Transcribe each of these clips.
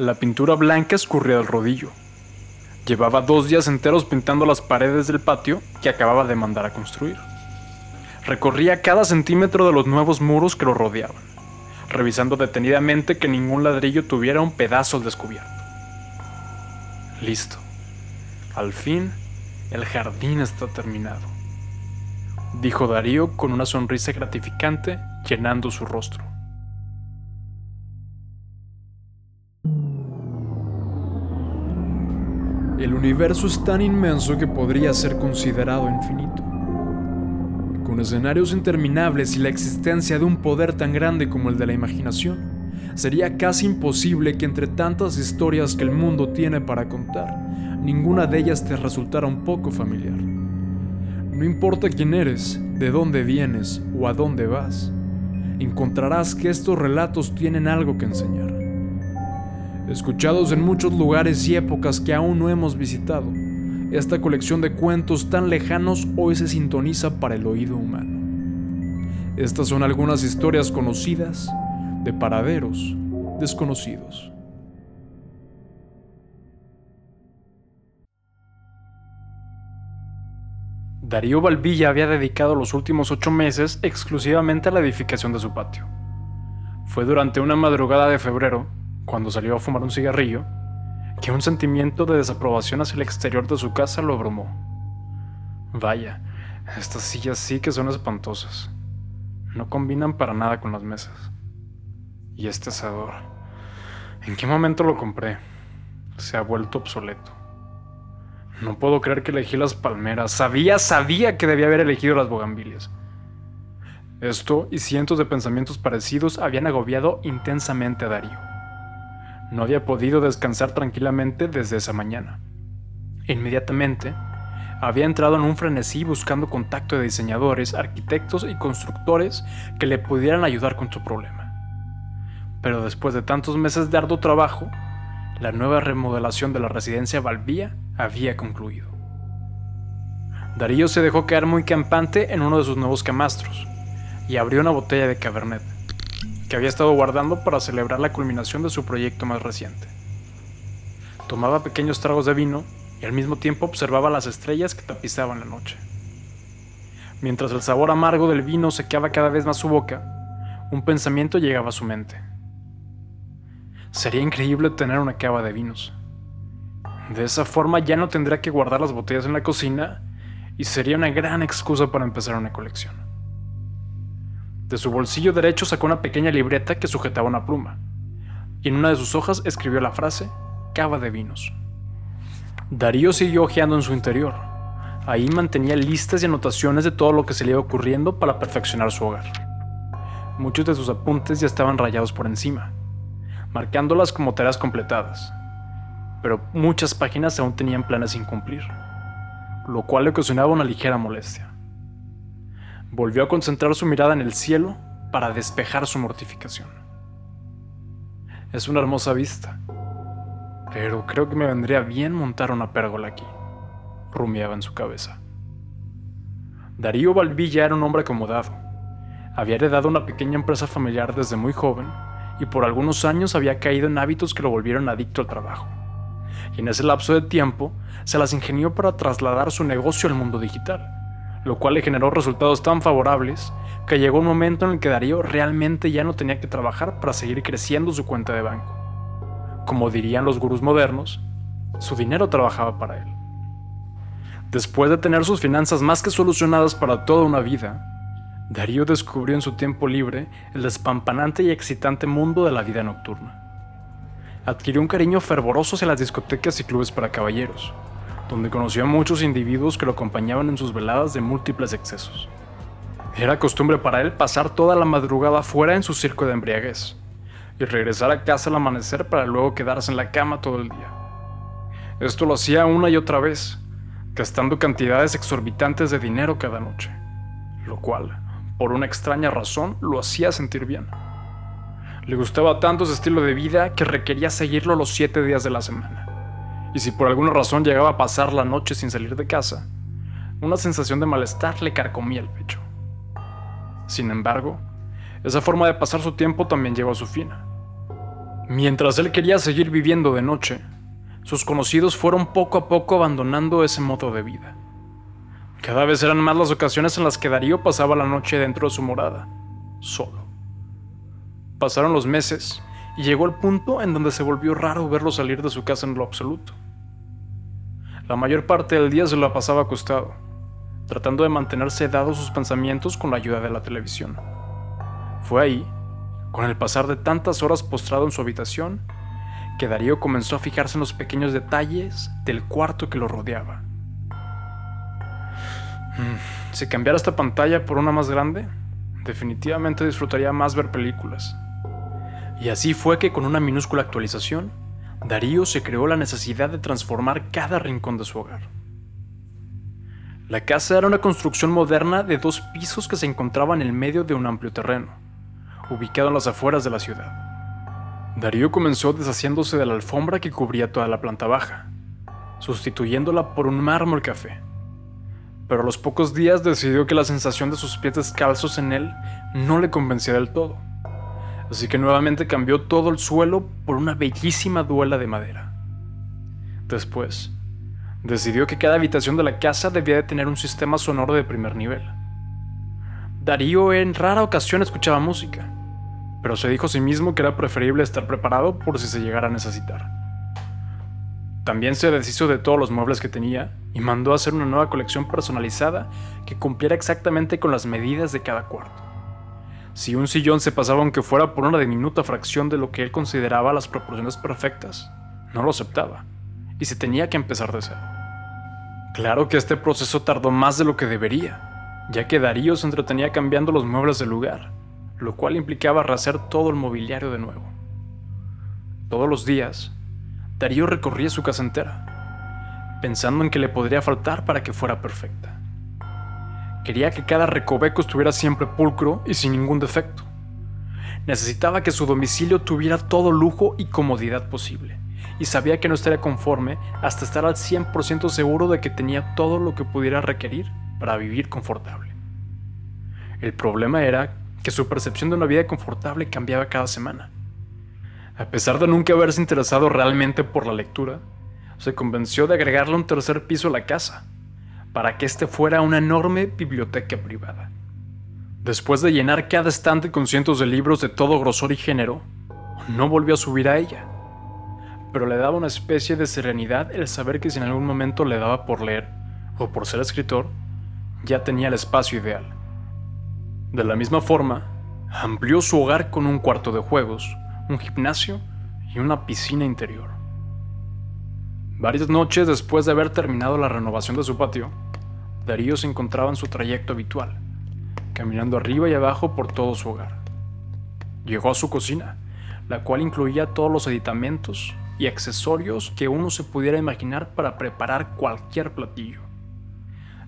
La pintura blanca escurría del rodillo. Llevaba dos días enteros pintando las paredes del patio que acababa de mandar a construir. Recorría cada centímetro de los nuevos muros que lo rodeaban, revisando detenidamente que ningún ladrillo tuviera un pedazo descubierto. Listo. Al fin, el jardín está terminado, dijo Darío con una sonrisa gratificante llenando su rostro. El universo es tan inmenso que podría ser considerado infinito. Con escenarios interminables y la existencia de un poder tan grande como el de la imaginación, sería casi imposible que entre tantas historias que el mundo tiene para contar, ninguna de ellas te resultara un poco familiar. No importa quién eres, de dónde vienes o a dónde vas, encontrarás que estos relatos tienen algo que enseñar escuchados en muchos lugares y épocas que aún no hemos visitado. Esta colección de cuentos tan lejanos hoy se sintoniza para el oído humano. Estas son algunas historias conocidas de paraderos desconocidos. Darío Valvilla había dedicado los últimos ocho meses exclusivamente a la edificación de su patio. Fue durante una madrugada de febrero cuando salió a fumar un cigarrillo, que un sentimiento de desaprobación hacia el exterior de su casa lo abrumó. Vaya, estas sillas sí que son espantosas. No combinan para nada con las mesas. Y este asador. ¿En qué momento lo compré? Se ha vuelto obsoleto. No puedo creer que elegí las palmeras. Sabía, sabía que debía haber elegido las bogambilias. Esto y cientos de pensamientos parecidos habían agobiado intensamente a Darío. No había podido descansar tranquilamente desde esa mañana. Inmediatamente, había entrado en un frenesí buscando contacto de diseñadores, arquitectos y constructores que le pudieran ayudar con su problema. Pero después de tantos meses de arduo trabajo, la nueva remodelación de la residencia Valvía había concluido. Darío se dejó caer muy campante en uno de sus nuevos camastros y abrió una botella de Cabernet que había estado guardando para celebrar la culminación de su proyecto más reciente. Tomaba pequeños tragos de vino y al mismo tiempo observaba las estrellas que tapizaban la noche. Mientras el sabor amargo del vino sequeaba cada vez más su boca, un pensamiento llegaba a su mente. Sería increíble tener una cava de vinos. De esa forma ya no tendría que guardar las botellas en la cocina y sería una gran excusa para empezar una colección. De su bolsillo derecho sacó una pequeña libreta que sujetaba una pluma, y en una de sus hojas escribió la frase Cava de vinos. Darío siguió hojeando en su interior. Ahí mantenía listas y anotaciones de todo lo que se le iba ocurriendo para perfeccionar su hogar. Muchos de sus apuntes ya estaban rayados por encima, marcándolas como tareas completadas, pero muchas páginas aún tenían planes sin cumplir, lo cual le ocasionaba una ligera molestia. Volvió a concentrar su mirada en el cielo para despejar su mortificación. Es una hermosa vista, pero creo que me vendría bien montar una pérgola aquí, rumiaba en su cabeza. Darío Valvilla era un hombre acomodado. Había heredado una pequeña empresa familiar desde muy joven y por algunos años había caído en hábitos que lo volvieron adicto al trabajo. Y en ese lapso de tiempo se las ingenió para trasladar su negocio al mundo digital lo cual le generó resultados tan favorables que llegó un momento en el que Darío realmente ya no tenía que trabajar para seguir creciendo su cuenta de banco. Como dirían los gurús modernos, su dinero trabajaba para él. Después de tener sus finanzas más que solucionadas para toda una vida, Darío descubrió en su tiempo libre el despampanante y excitante mundo de la vida nocturna. Adquirió un cariño fervoroso hacia las discotecas y clubes para caballeros, donde conoció a muchos individuos que lo acompañaban en sus veladas de múltiples excesos. Era costumbre para él pasar toda la madrugada fuera en su circo de embriaguez y regresar a casa al amanecer para luego quedarse en la cama todo el día. Esto lo hacía una y otra vez, gastando cantidades exorbitantes de dinero cada noche, lo cual, por una extraña razón, lo hacía sentir bien. Le gustaba tanto ese estilo de vida que requería seguirlo los siete días de la semana y si por alguna razón llegaba a pasar la noche sin salir de casa, una sensación de malestar le carcomía el pecho. Sin embargo, esa forma de pasar su tiempo también llegó a su fin. Mientras él quería seguir viviendo de noche, sus conocidos fueron poco a poco abandonando ese modo de vida. Cada vez eran más las ocasiones en las que Darío pasaba la noche dentro de su morada, solo. Pasaron los meses llegó el punto en donde se volvió raro verlo salir de su casa en lo absoluto. La mayor parte del día se lo pasaba acostado, tratando de mantener sedados sus pensamientos con la ayuda de la televisión. Fue ahí, con el pasar de tantas horas postrado en su habitación, que Darío comenzó a fijarse en los pequeños detalles del cuarto que lo rodeaba. Mm, si cambiara esta pantalla por una más grande, definitivamente disfrutaría más ver películas. Y así fue que con una minúscula actualización, Darío se creó la necesidad de transformar cada rincón de su hogar. La casa era una construcción moderna de dos pisos que se encontraba en el medio de un amplio terreno, ubicado en las afueras de la ciudad. Darío comenzó deshaciéndose de la alfombra que cubría toda la planta baja, sustituyéndola por un mármol café. Pero a los pocos días decidió que la sensación de sus pies descalzos en él no le convencía del todo así que nuevamente cambió todo el suelo por una bellísima duela de madera. Después, decidió que cada habitación de la casa debía de tener un sistema sonoro de primer nivel. Darío en rara ocasión escuchaba música, pero se dijo a sí mismo que era preferible estar preparado por si se llegara a necesitar. También se deshizo de todos los muebles que tenía y mandó a hacer una nueva colección personalizada que cumpliera exactamente con las medidas de cada cuarto. Si un sillón se pasaba aunque fuera por una diminuta fracción de lo que él consideraba las proporciones perfectas, no lo aceptaba, y se tenía que empezar de cero. Claro que este proceso tardó más de lo que debería, ya que Darío se entretenía cambiando los muebles del lugar, lo cual implicaba rehacer todo el mobiliario de nuevo. Todos los días, Darío recorría su casa entera, pensando en que le podría faltar para que fuera perfecta. Quería que cada recoveco estuviera siempre pulcro y sin ningún defecto. Necesitaba que su domicilio tuviera todo lujo y comodidad posible, y sabía que no estaría conforme hasta estar al 100% seguro de que tenía todo lo que pudiera requerir para vivir confortable. El problema era que su percepción de una vida confortable cambiaba cada semana. A pesar de nunca haberse interesado realmente por la lectura, se convenció de agregarle un tercer piso a la casa, para que este fuera una enorme biblioteca privada. Después de llenar cada estante con cientos de libros de todo grosor y género, no volvió a subir a ella. Pero le daba una especie de serenidad el saber que si en algún momento le daba por leer, o por ser escritor, ya tenía el espacio ideal. De la misma forma, amplió su hogar con un cuarto de juegos, un gimnasio y una piscina interior. Varias noches después de haber terminado la renovación de su patio, Darío se encontraba en su trayecto habitual, caminando arriba y abajo por todo su hogar. Llegó a su cocina, la cual incluía todos los aditamentos y accesorios que uno se pudiera imaginar para preparar cualquier platillo.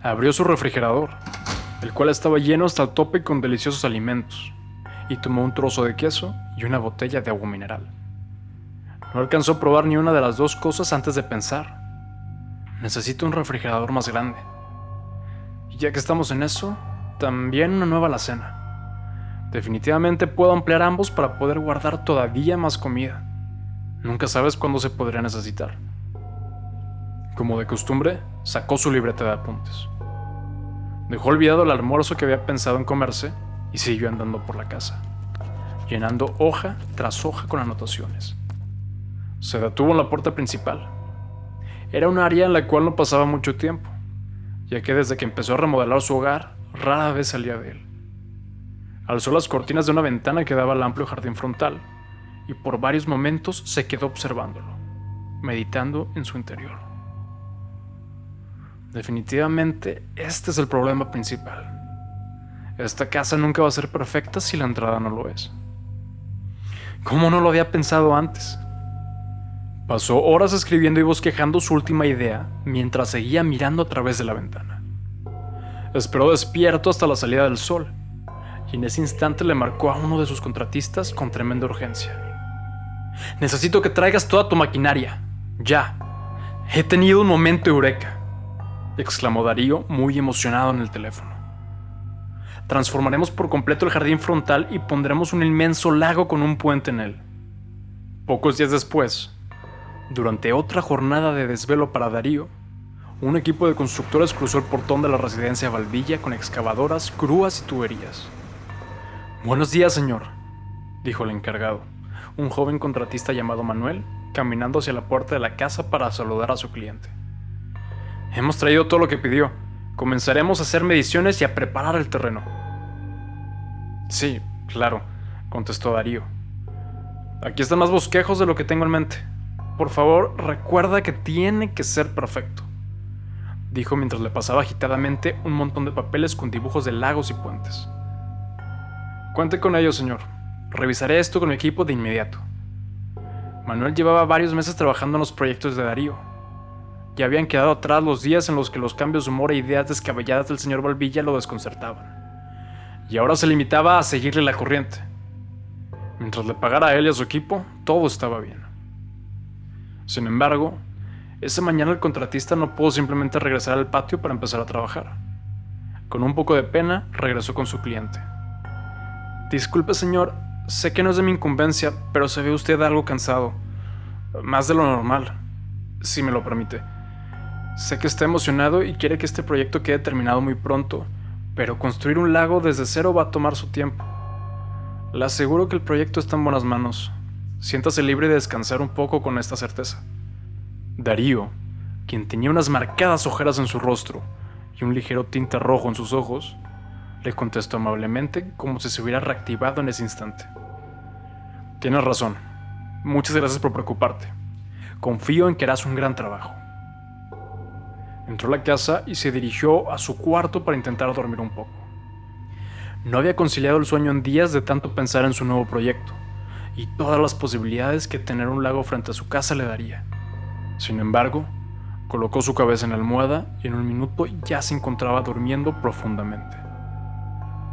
Abrió su refrigerador, el cual estaba lleno hasta el tope con deliciosos alimentos, y tomó un trozo de queso y una botella de agua mineral. No alcanzó a probar ni una de las dos cosas antes de pensar. Necesito un refrigerador más grande. Y ya que estamos en eso, también una nueva alacena. Definitivamente puedo ampliar ambos para poder guardar todavía más comida. Nunca sabes cuándo se podría necesitar. Como de costumbre, sacó su libreta de apuntes. Dejó olvidado el almuerzo que había pensado en comerse y siguió andando por la casa, llenando hoja tras hoja con anotaciones. Se detuvo en la puerta principal. Era un área en la cual no pasaba mucho tiempo, ya que desde que empezó a remodelar su hogar, rara vez salía de él. Alzó las cortinas de una ventana que daba al amplio jardín frontal, y por varios momentos se quedó observándolo, meditando en su interior. Definitivamente, este es el problema principal. Esta casa nunca va a ser perfecta si la entrada no lo es. ¿Cómo no lo había pensado antes? Pasó horas escribiendo y bosquejando su última idea mientras seguía mirando a través de la ventana. Esperó despierto hasta la salida del sol y en ese instante le marcó a uno de sus contratistas con tremenda urgencia. Necesito que traigas toda tu maquinaria. Ya. He tenido un momento eureka, exclamó Darío muy emocionado en el teléfono. Transformaremos por completo el jardín frontal y pondremos un inmenso lago con un puente en él. Pocos días después, durante otra jornada de desvelo para Darío, un equipo de constructores cruzó el portón de la residencia Valdilla con excavadoras, grúas y tuberías. Buenos días, señor, dijo el encargado, un joven contratista llamado Manuel, caminando hacia la puerta de la casa para saludar a su cliente. Hemos traído todo lo que pidió. Comenzaremos a hacer mediciones y a preparar el terreno. Sí, claro, contestó Darío. Aquí están más bosquejos de lo que tengo en mente. Por favor, recuerda que tiene que ser perfecto dijo mientras le pasaba agitadamente un montón de papeles con dibujos de lagos y puentes. Cuente con ello, señor. Revisaré esto con mi equipo de inmediato. Manuel llevaba varios meses trabajando en los proyectos de Darío. Ya habían quedado atrás los días en los que los cambios de humor e ideas descabelladas del señor Valvilla lo desconcertaban. Y ahora se limitaba a seguirle la corriente. Mientras le pagara a él y a su equipo, todo estaba bien. Sin embargo, esa mañana el contratista no pudo simplemente regresar al patio para empezar a trabajar. Con un poco de pena, regresó con su cliente. Disculpe, señor, sé que no es de mi incumbencia, pero se ve usted algo cansado. Más de lo normal, si me lo permite. Sé que está emocionado y quiere que este proyecto quede terminado muy pronto, pero construir un lago desde cero va a tomar su tiempo. Le aseguro que el proyecto está en buenas manos. Siéntase libre de descansar un poco con esta certeza. Darío, quien tenía unas marcadas ojeras en su rostro y un ligero tinte rojo en sus ojos, le contestó amablemente como si se hubiera reactivado en ese instante. Tienes razón. Muchas gracias por preocuparte. Confío en que harás un gran trabajo. Entró a la casa y se dirigió a su cuarto para intentar dormir un poco. No había conciliado el sueño en días de tanto pensar en su nuevo proyecto y todas las posibilidades que tener un lago frente a su casa le daría. Sin embargo, colocó su cabeza en la almohada y en un minuto ya se encontraba durmiendo profundamente.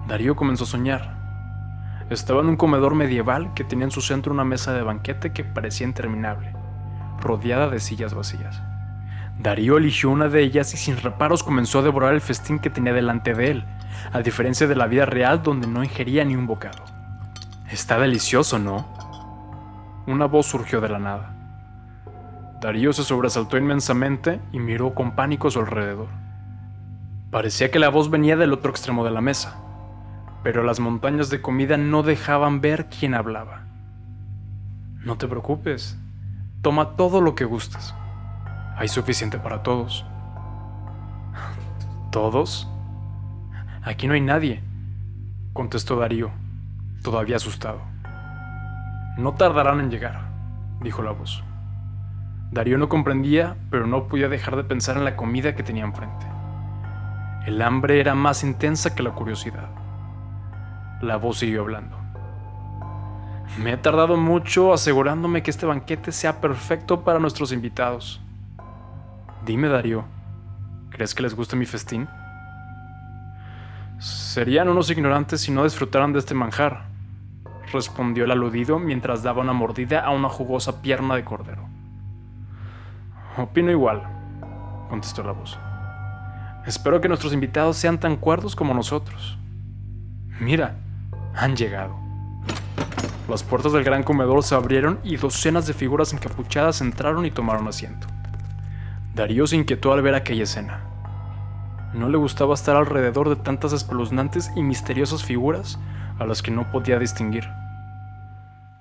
Darío comenzó a soñar. Estaba en un comedor medieval que tenía en su centro una mesa de banquete que parecía interminable, rodeada de sillas vacías. Darío eligió una de ellas y sin reparos comenzó a devorar el festín que tenía delante de él, a diferencia de la vida real donde no ingería ni un bocado. Está delicioso, ¿no? Una voz surgió de la nada. Darío se sobresaltó inmensamente y miró con pánico a su alrededor. Parecía que la voz venía del otro extremo de la mesa, pero las montañas de comida no dejaban ver quién hablaba. No te preocupes, toma todo lo que gustes. Hay suficiente para todos. ¿Todos? Aquí no hay nadie, contestó Darío, todavía asustado. No tardarán en llegar, dijo la voz. Darío no comprendía, pero no podía dejar de pensar en la comida que tenía enfrente. El hambre era más intensa que la curiosidad. La voz siguió hablando. Me he tardado mucho asegurándome que este banquete sea perfecto para nuestros invitados. Dime, Darío, ¿crees que les gusta mi festín? Serían unos ignorantes si no disfrutaran de este manjar, respondió el aludido mientras daba una mordida a una jugosa pierna de cordero. Opino igual, contestó la voz. Espero que nuestros invitados sean tan cuerdos como nosotros. Mira, han llegado. Las puertas del gran comedor se abrieron y docenas de figuras encapuchadas entraron y tomaron asiento. Darío se inquietó al ver aquella escena. No le gustaba estar alrededor de tantas espeluznantes y misteriosas figuras a las que no podía distinguir.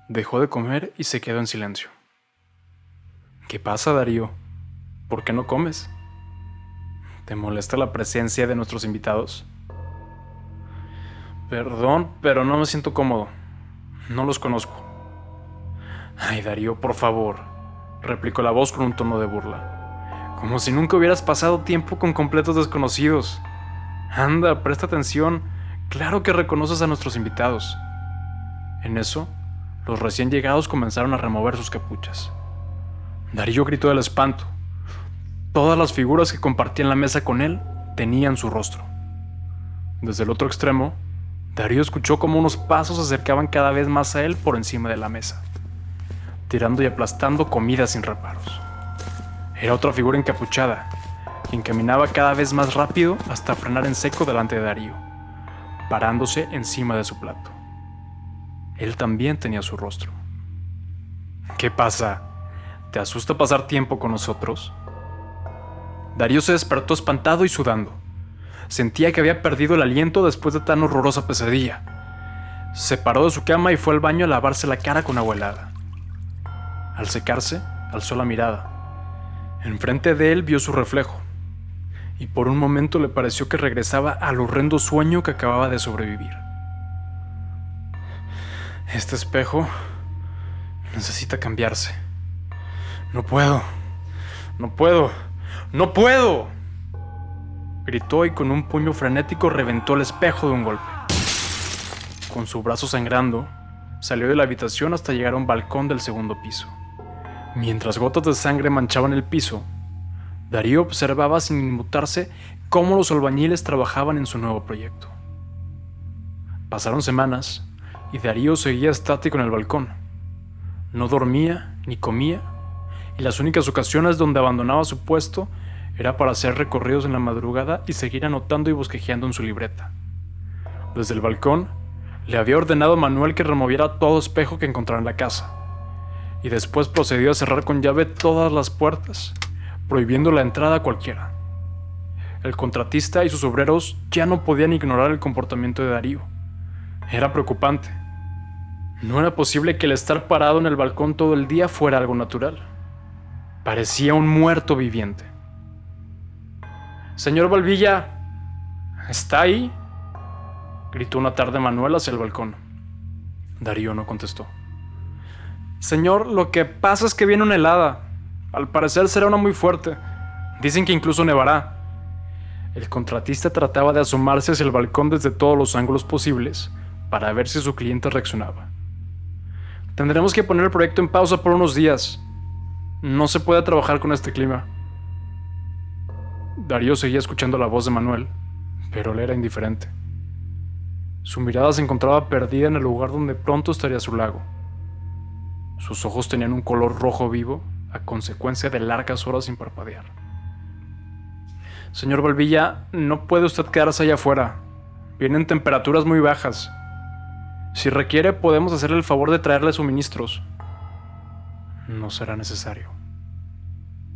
Dejó de comer y se quedó en silencio. ¿Qué pasa, Darío? ¿Por qué no comes? ¿Te molesta la presencia de nuestros invitados? Perdón, pero no me siento cómodo. No los conozco. Ay, Darío, por favor, replicó la voz con un tono de burla. Como si nunca hubieras pasado tiempo con completos desconocidos. Anda, presta atención. Claro que reconoces a nuestros invitados. En eso, los recién llegados comenzaron a remover sus capuchas. Darío gritó del espanto. Todas las figuras que compartían la mesa con él tenían su rostro. Desde el otro extremo, Darío escuchó como unos pasos se acercaban cada vez más a él por encima de la mesa, tirando y aplastando comida sin reparos. Era otra figura encapuchada, quien caminaba cada vez más rápido hasta frenar en seco delante de Darío, parándose encima de su plato. Él también tenía su rostro. ¿Qué pasa? ¿Te asusta pasar tiempo con nosotros? Darío se despertó espantado y sudando. Sentía que había perdido el aliento después de tan horrorosa pesadilla. Se paró de su cama y fue al baño a lavarse la cara con agua helada. Al secarse, alzó la mirada. Enfrente de él vio su reflejo, y por un momento le pareció que regresaba al horrendo sueño que acababa de sobrevivir. Este espejo necesita cambiarse. No puedo, no puedo, no puedo gritó y con un puño frenético reventó el espejo de un golpe. Con su brazo sangrando, salió de la habitación hasta llegar a un balcón del segundo piso. Mientras gotas de sangre manchaban el piso, Darío observaba sin inmutarse cómo los albañiles trabajaban en su nuevo proyecto. Pasaron semanas y Darío seguía estático en el balcón. No dormía ni comía y las únicas ocasiones donde abandonaba su puesto era para hacer recorridos en la madrugada y seguir anotando y bosquejeando en su libreta. Desde el balcón, le había ordenado a Manuel que removiera todo espejo que encontrara en la casa, y después procedió a cerrar con llave todas las puertas, prohibiendo la entrada a cualquiera. El contratista y sus obreros ya no podían ignorar el comportamiento de Darío. Era preocupante. No era posible que el estar parado en el balcón todo el día fuera algo natural. Parecía un muerto viviente. Señor Valvilla, ¿está ahí? gritó una tarde Manuel hacia el balcón. Darío no contestó. Señor, lo que pasa es que viene una helada. Al parecer será una muy fuerte. Dicen que incluso nevará. El contratista trataba de asomarse hacia el balcón desde todos los ángulos posibles para ver si su cliente reaccionaba. Tendremos que poner el proyecto en pausa por unos días. No se puede trabajar con este clima. Darío seguía escuchando la voz de Manuel, pero le era indiferente. Su mirada se encontraba perdida en el lugar donde pronto estaría su lago. Sus ojos tenían un color rojo vivo a consecuencia de largas horas sin parpadear. Señor Valvilla, no puede usted quedarse allá afuera. Vienen temperaturas muy bajas. Si requiere, podemos hacerle el favor de traerle suministros. No será necesario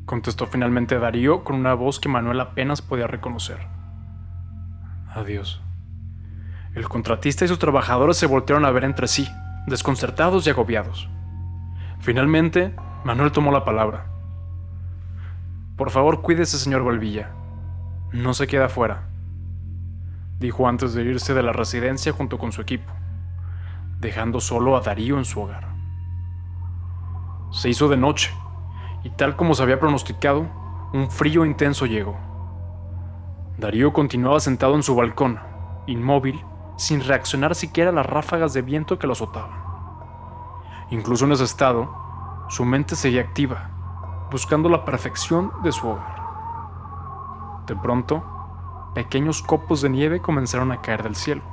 contestó finalmente Darío con una voz que Manuel apenas podía reconocer. Adiós. El contratista y sus trabajadores se voltearon a ver entre sí, desconcertados y agobiados. Finalmente, Manuel tomó la palabra. Por favor, cuídese, señor Valvilla. No se queda afuera, dijo antes de irse de la residencia junto con su equipo, dejando solo a Darío en su hogar. Se hizo de noche y tal como se había pronosticado, un frío intenso llegó. Darío continuaba sentado en su balcón, inmóvil, sin reaccionar siquiera a las ráfagas de viento que lo azotaban. Incluso en ese estado, su mente seguía activa, buscando la perfección de su hogar. De pronto, pequeños copos de nieve comenzaron a caer del cielo,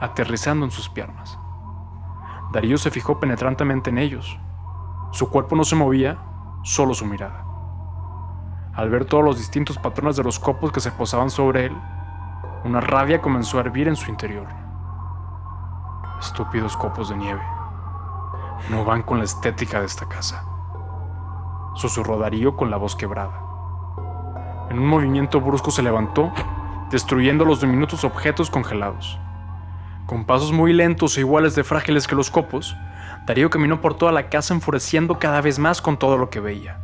aterrizando en sus piernas. Darío se fijó penetrantemente en ellos. Su cuerpo no se movía solo su mirada. Al ver todos los distintos patrones de los copos que se posaban sobre él, una rabia comenzó a hervir en su interior. Estúpidos copos de nieve. No van con la estética de esta casa. Susurró Darío con la voz quebrada. En un movimiento brusco se levantó, destruyendo los diminutos objetos congelados. Con pasos muy lentos e iguales de frágiles que los copos, Darío caminó por toda la casa enfureciendo cada vez más con todo lo que veía.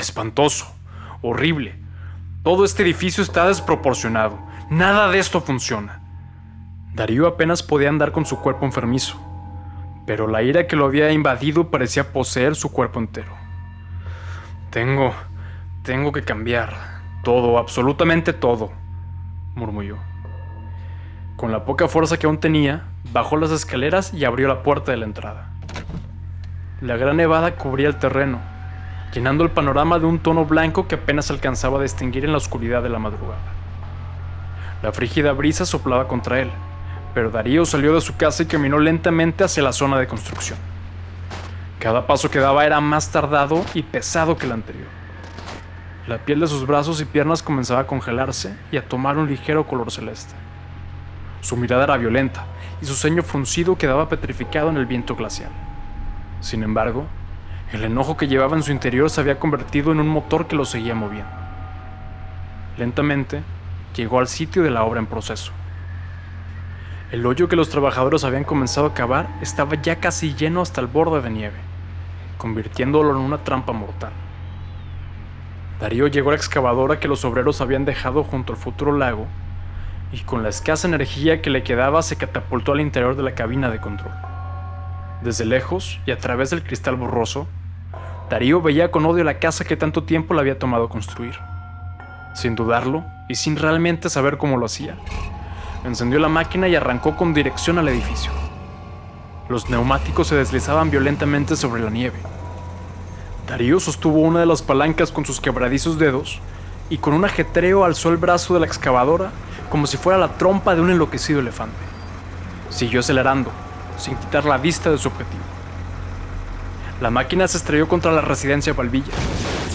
Espantoso, horrible. Todo este edificio está desproporcionado. Nada de esto funciona. Darío apenas podía andar con su cuerpo enfermizo, pero la ira que lo había invadido parecía poseer su cuerpo entero. Tengo, tengo que cambiar. Todo, absolutamente todo, murmulló. Con la poca fuerza que aún tenía, bajó las escaleras y abrió la puerta de la entrada. La gran nevada cubría el terreno, llenando el panorama de un tono blanco que apenas alcanzaba a distinguir en la oscuridad de la madrugada. La frígida brisa soplaba contra él, pero Darío salió de su casa y caminó lentamente hacia la zona de construcción. Cada paso que daba era más tardado y pesado que el anterior. La piel de sus brazos y piernas comenzaba a congelarse y a tomar un ligero color celeste. Su mirada era violenta y su ceño fruncido quedaba petrificado en el viento glacial. Sin embargo, el enojo que llevaba en su interior se había convertido en un motor que lo seguía moviendo. Lentamente, llegó al sitio de la obra en proceso. El hoyo que los trabajadores habían comenzado a cavar estaba ya casi lleno hasta el borde de nieve, convirtiéndolo en una trampa mortal. Darío llegó a la excavadora que los obreros habían dejado junto al futuro lago y con la escasa energía que le quedaba se catapultó al interior de la cabina de control. Desde lejos y a través del cristal borroso, Darío veía con odio la casa que tanto tiempo le había tomado construir. Sin dudarlo y sin realmente saber cómo lo hacía, encendió la máquina y arrancó con dirección al edificio. Los neumáticos se deslizaban violentamente sobre la nieve. Darío sostuvo una de las palancas con sus quebradizos dedos y con un ajetreo alzó el brazo de la excavadora como si fuera la trompa de un enloquecido elefante. Siguió acelerando, sin quitar la vista de su objetivo. La máquina se estrelló contra la residencia Valvilla,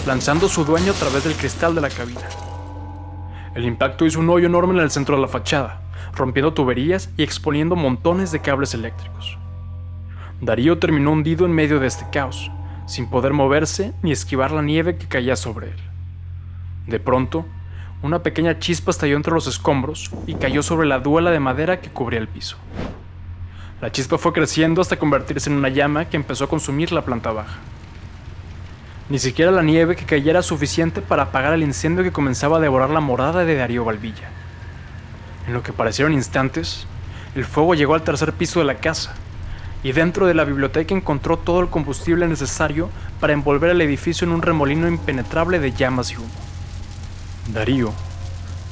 lanzando su dueño a través del cristal de la cabina. El impacto hizo un hoyo enorme en el centro de la fachada, rompiendo tuberías y exponiendo montones de cables eléctricos. Darío terminó hundido en medio de este caos, sin poder moverse ni esquivar la nieve que caía sobre él. De pronto, una pequeña chispa estalló entre los escombros y cayó sobre la duela de madera que cubría el piso. La chispa fue creciendo hasta convertirse en una llama que empezó a consumir la planta baja. Ni siquiera la nieve que cayera era suficiente para apagar el incendio que comenzaba a devorar la morada de Darío Valvilla. En lo que parecieron instantes, el fuego llegó al tercer piso de la casa, y dentro de la biblioteca encontró todo el combustible necesario para envolver el edificio en un remolino impenetrable de llamas y humo. Darío,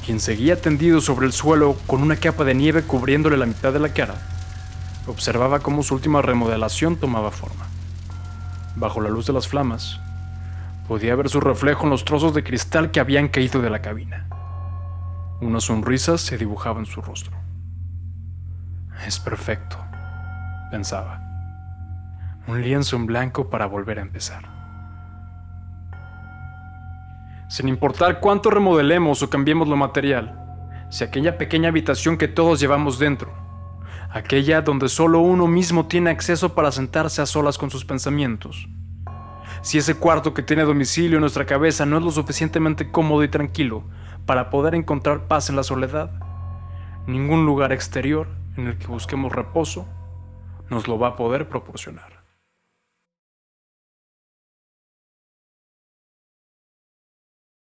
quien seguía tendido sobre el suelo con una capa de nieve cubriéndole la mitad de la cara, observaba cómo su última remodelación tomaba forma. Bajo la luz de las flamas, podía ver su reflejo en los trozos de cristal que habían caído de la cabina. Una sonrisa se dibujaba en su rostro. Es perfecto, pensaba. Un lienzo en blanco para volver a empezar. Sin importar cuánto remodelemos o cambiemos lo material, si aquella pequeña habitación que todos llevamos dentro, aquella donde solo uno mismo tiene acceso para sentarse a solas con sus pensamientos, si ese cuarto que tiene domicilio en nuestra cabeza no es lo suficientemente cómodo y tranquilo para poder encontrar paz en la soledad, ningún lugar exterior en el que busquemos reposo nos lo va a poder proporcionar.